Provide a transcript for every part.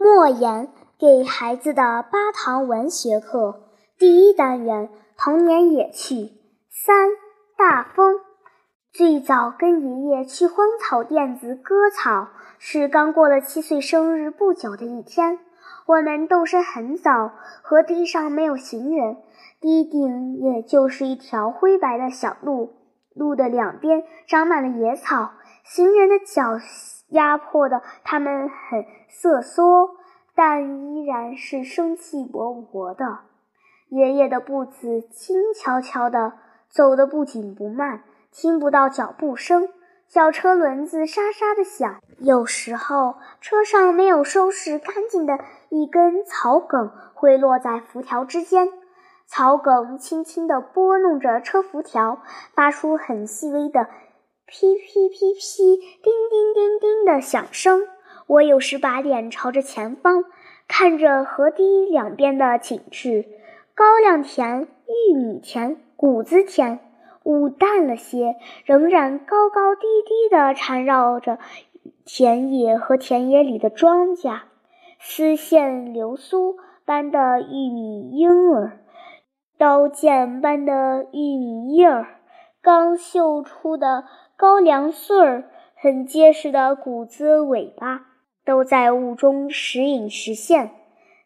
莫言给孩子的八堂文学课第一单元：童年野趣三大风。最早跟爷爷去荒草甸子割草，是刚过了七岁生日不久的一天。我们动身很早，河堤上没有行人，堤顶也就是一条灰白的小路，路的两边长满了野草，行人的脚压迫的他们很瑟缩。但依然是生气勃勃的。爷爷的步子轻悄悄的，走得不紧不慢，听不到脚步声。小车轮子沙沙的响。有时候车上没有收拾干净的一根草梗会落在辐条之间，草梗轻轻地拨弄着车辐条，发出很细微的噼噼噼噼、叮叮叮叮的响声。我有时把脸朝着前方，看着河堤两边的景致：高粱田、玉米田、谷子田，雾淡了些，仍然高高低低地缠绕着田野和田野里的庄稼，丝线流苏般的玉米缨儿，刀剑般的玉米叶儿，刚绣出的高粱穗儿，很结实的谷子尾巴。都在雾中时隐时现，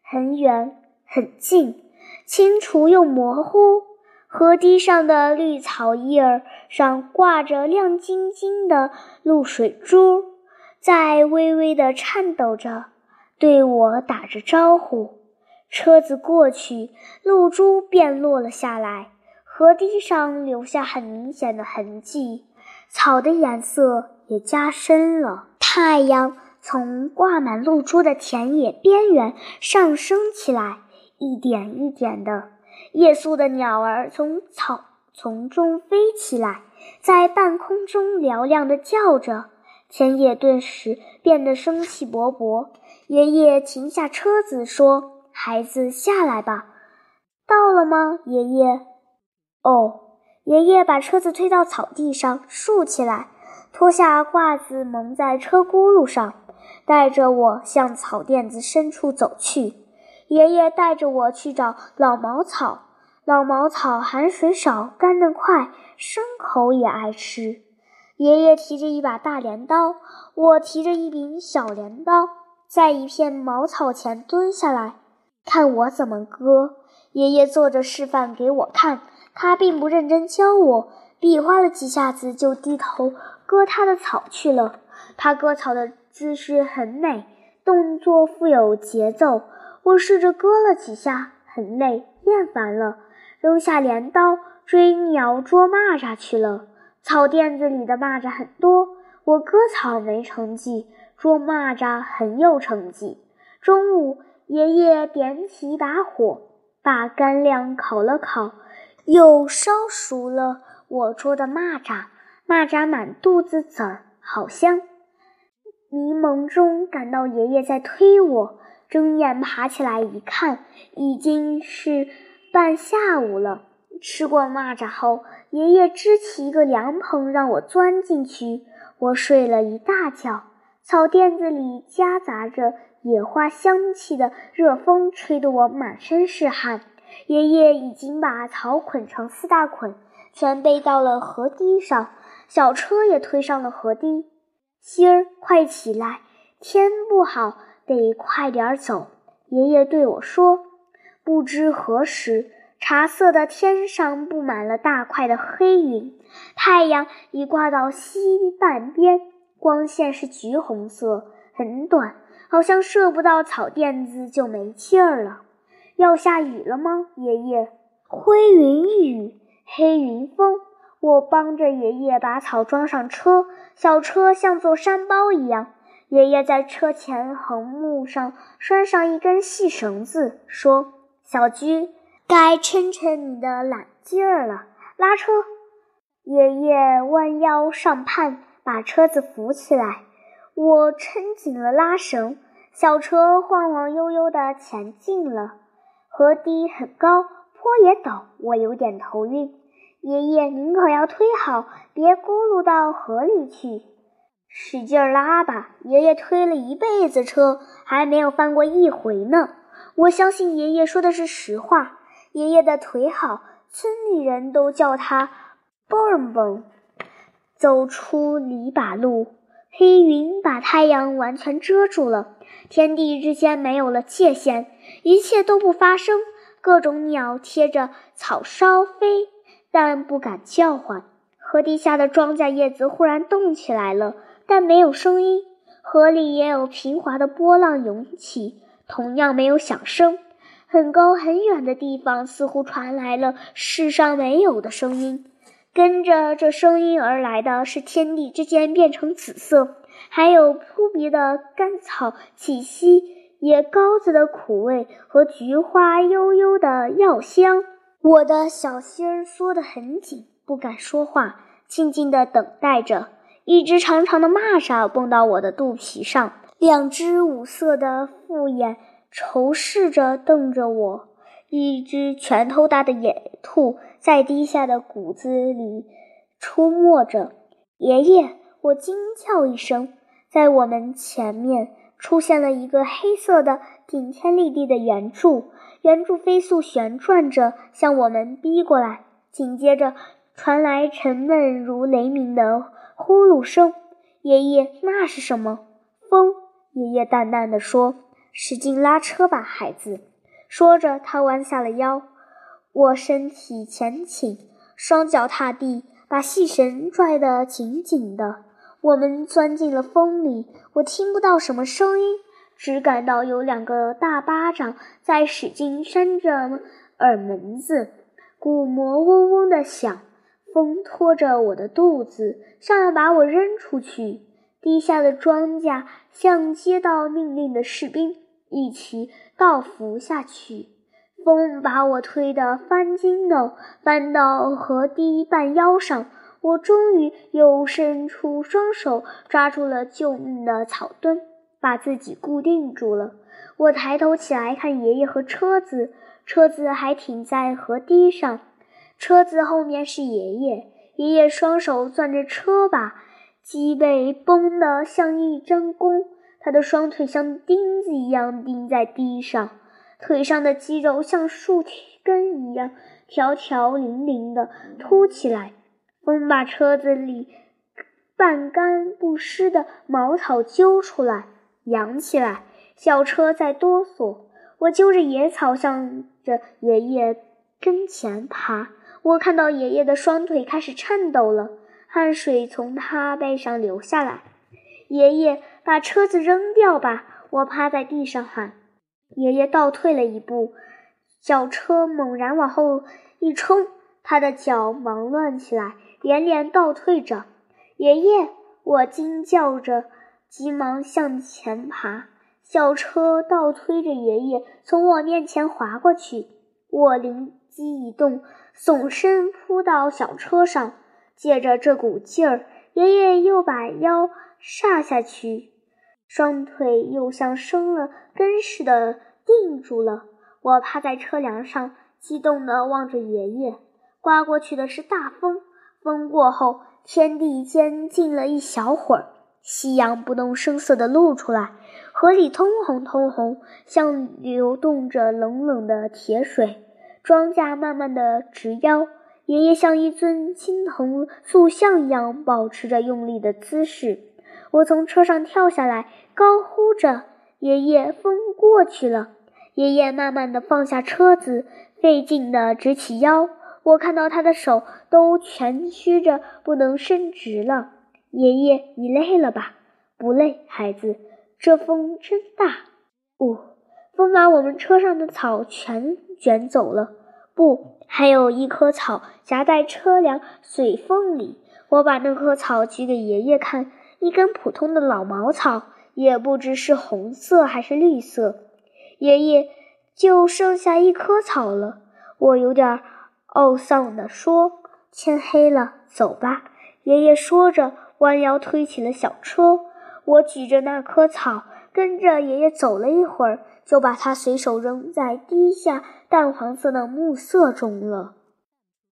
很远很近，清楚又模糊。河堤上的绿草叶儿上挂着亮晶晶的露水珠，在微微地颤抖着，对我打着招呼。车子过去，露珠便落了下来，河堤上留下很明显的痕迹，草的颜色也加深了。太阳。从挂满露珠的田野边缘上升起来，一点一点的。夜宿的鸟儿从草丛中飞起来，在半空中嘹亮地叫着。田野顿时变得生气勃勃。爷爷停下车子，说：“孩子，下来吧。”到了吗，爷爷？哦。爷爷把车子推到草地上，竖起来，脱下褂子蒙在车轱辘上。带着我向草甸子深处走去。爷爷带着我去找老茅草。老茅草含水少，干得快，牲口也爱吃。爷爷提着一把大镰刀，我提着一柄小镰刀，在一片茅草前蹲下来，看我怎么割。爷爷做着示范给我看，他并不认真教我，比划了几下子就低头割他的草去了。他割草的。姿势很美，动作富有节奏。我试着割了几下，很累，厌烦了，扔下镰刀，追鸟捉蚂蚱去了。草甸子里的蚂蚱很多，我割草没成绩，捉蚂蚱很有成绩。中午，爷爷点起一把火，把干粮烤了烤，又烧熟了我捉的蚂蚱。蚂蚱满肚子籽儿，好香。迷蒙中感到爷爷在推我，睁眼爬起来一看，已经是半下午了。吃过蚂蚱后，爷爷支起一个凉棚让我钻进去，我睡了一大觉。草甸子里夹杂着野花香气的热风吹得我满身是汗。爷爷已经把草捆成四大捆，全背到了河堤上，小车也推上了河堤。心儿，快起来！天不好，得快点走。爷爷对我说。不知何时，茶色的天上布满了大块的黑云，太阳已挂到西半边，光线是橘红色，很短，好像射不到草垫子就没气儿了。要下雨了吗，爷爷？灰云雨，黑云风。我帮着爷爷把草装上车，小车像座山包一样。爷爷在车前横木上拴上一根细绳子，说：“小鞠，该抻抻你的懒劲儿了，拉车。”爷爷弯腰上畔，把车子扶起来。我抻紧了拉绳，小车晃晃悠悠地前进了。河堤很高，坡也陡，我有点头晕。爷爷，您可要推好，别咕噜到河里去。使劲拉吧！爷爷推了一辈子车，还没有翻过一回呢。我相信爷爷说的是实话。爷爷的腿好，村里人都叫他蹦蹦。走出篱笆路，黑云把太阳完全遮住了，天地之间没有了界限，一切都不发生。各种鸟贴着草梢飞，但不敢叫唤。河堤下的庄稼叶子忽然动起来了。但没有声音，河里也有平滑的波浪涌起，同样没有响声。很高很远的地方，似乎传来了世上没有的声音。跟着这声音而来的是天地之间变成紫色，还有扑鼻的甘草气息，野膏子的苦味和菊花悠悠的药香。我的小心儿缩得很紧，不敢说话，静静地等待着。一只长长的蚂蚱蹦到我的肚皮上，两只五色的复眼仇视着瞪着我。一只拳头大的野兔在低下的谷子里出没着。爷爷，我惊叫一声，在我们前面出现了一个黑色的顶天立地的圆柱，圆柱飞速旋转着向我们逼过来，紧接着传来沉闷如雷鸣的。呼噜声，爷爷，那是什么？风。爷爷淡淡的说：“使劲拉车吧，孩子。”说着，他弯下了腰。我身体前倾，双脚踏地，把细绳拽得紧紧的。我们钻进了风里，我听不到什么声音，只感到有两个大巴掌在使劲扇着耳门子，鼓膜嗡嗡的响。风拖着我的肚子，像要把我扔出去。地下的庄稼像接到命令的士兵，一起倒伏下去。风把我推得翻筋斗，翻到河堤半腰上。我终于又伸出双手，抓住了救命的草墩，把自己固定住了。我抬头起来看爷爷和车子，车子还停在河堤上。车子后面是爷爷，爷爷双手攥着车把，脊背绷得像一张弓，他的双腿像钉子一样钉在地上，腿上的肌肉像树根一样条条零零的凸起来。风把车子里半干不湿的茅草揪出来，扬起来，小车在哆嗦。我揪着野草，向着爷爷跟前爬。我看到爷爷的双腿开始颤抖了，汗水从他背上流下来。爷爷，把车子扔掉吧！我趴在地上喊。爷爷倒退了一步，小车猛然往后一冲，他的脚忙乱起来，连连倒退着。爷爷，我惊叫着，急忙向前爬。小车倒推着爷爷从我面前滑过去，我灵机一动。耸身扑到小车上，借着这股劲儿，爷爷又把腰煞下去，双腿又像生了根似的定住了。我趴在车梁上，激动地望着爷爷。刮过去的是大风，风过后，天地间静了一小会儿，夕阳不动声色地露出来，河里通红通红，像流动着冷冷的铁水。庄稼慢慢的直腰，爷爷像一尊青铜塑像一样保持着用力的姿势。我从车上跳下来，高呼着：“爷爷，风过去了！”爷爷慢慢的放下车子，费劲的直起腰。我看到他的手都蜷曲着，不能伸直了。爷爷，你累了吧？不累，孩子。这风真大。呜，风把我们车上的草全。卷走了，不，还有一棵草夹在车梁水缝里。我把那棵草举给爷爷看，一根普通的老茅草，也不知是红色还是绿色。爷爷，就剩下一棵草了。我有点懊丧地说：“天黑了，走吧。”爷爷说着，弯腰推起了小车。我举着那棵草，跟着爷爷走了一会儿。就把它随手扔在地下淡黄色的暮色中了。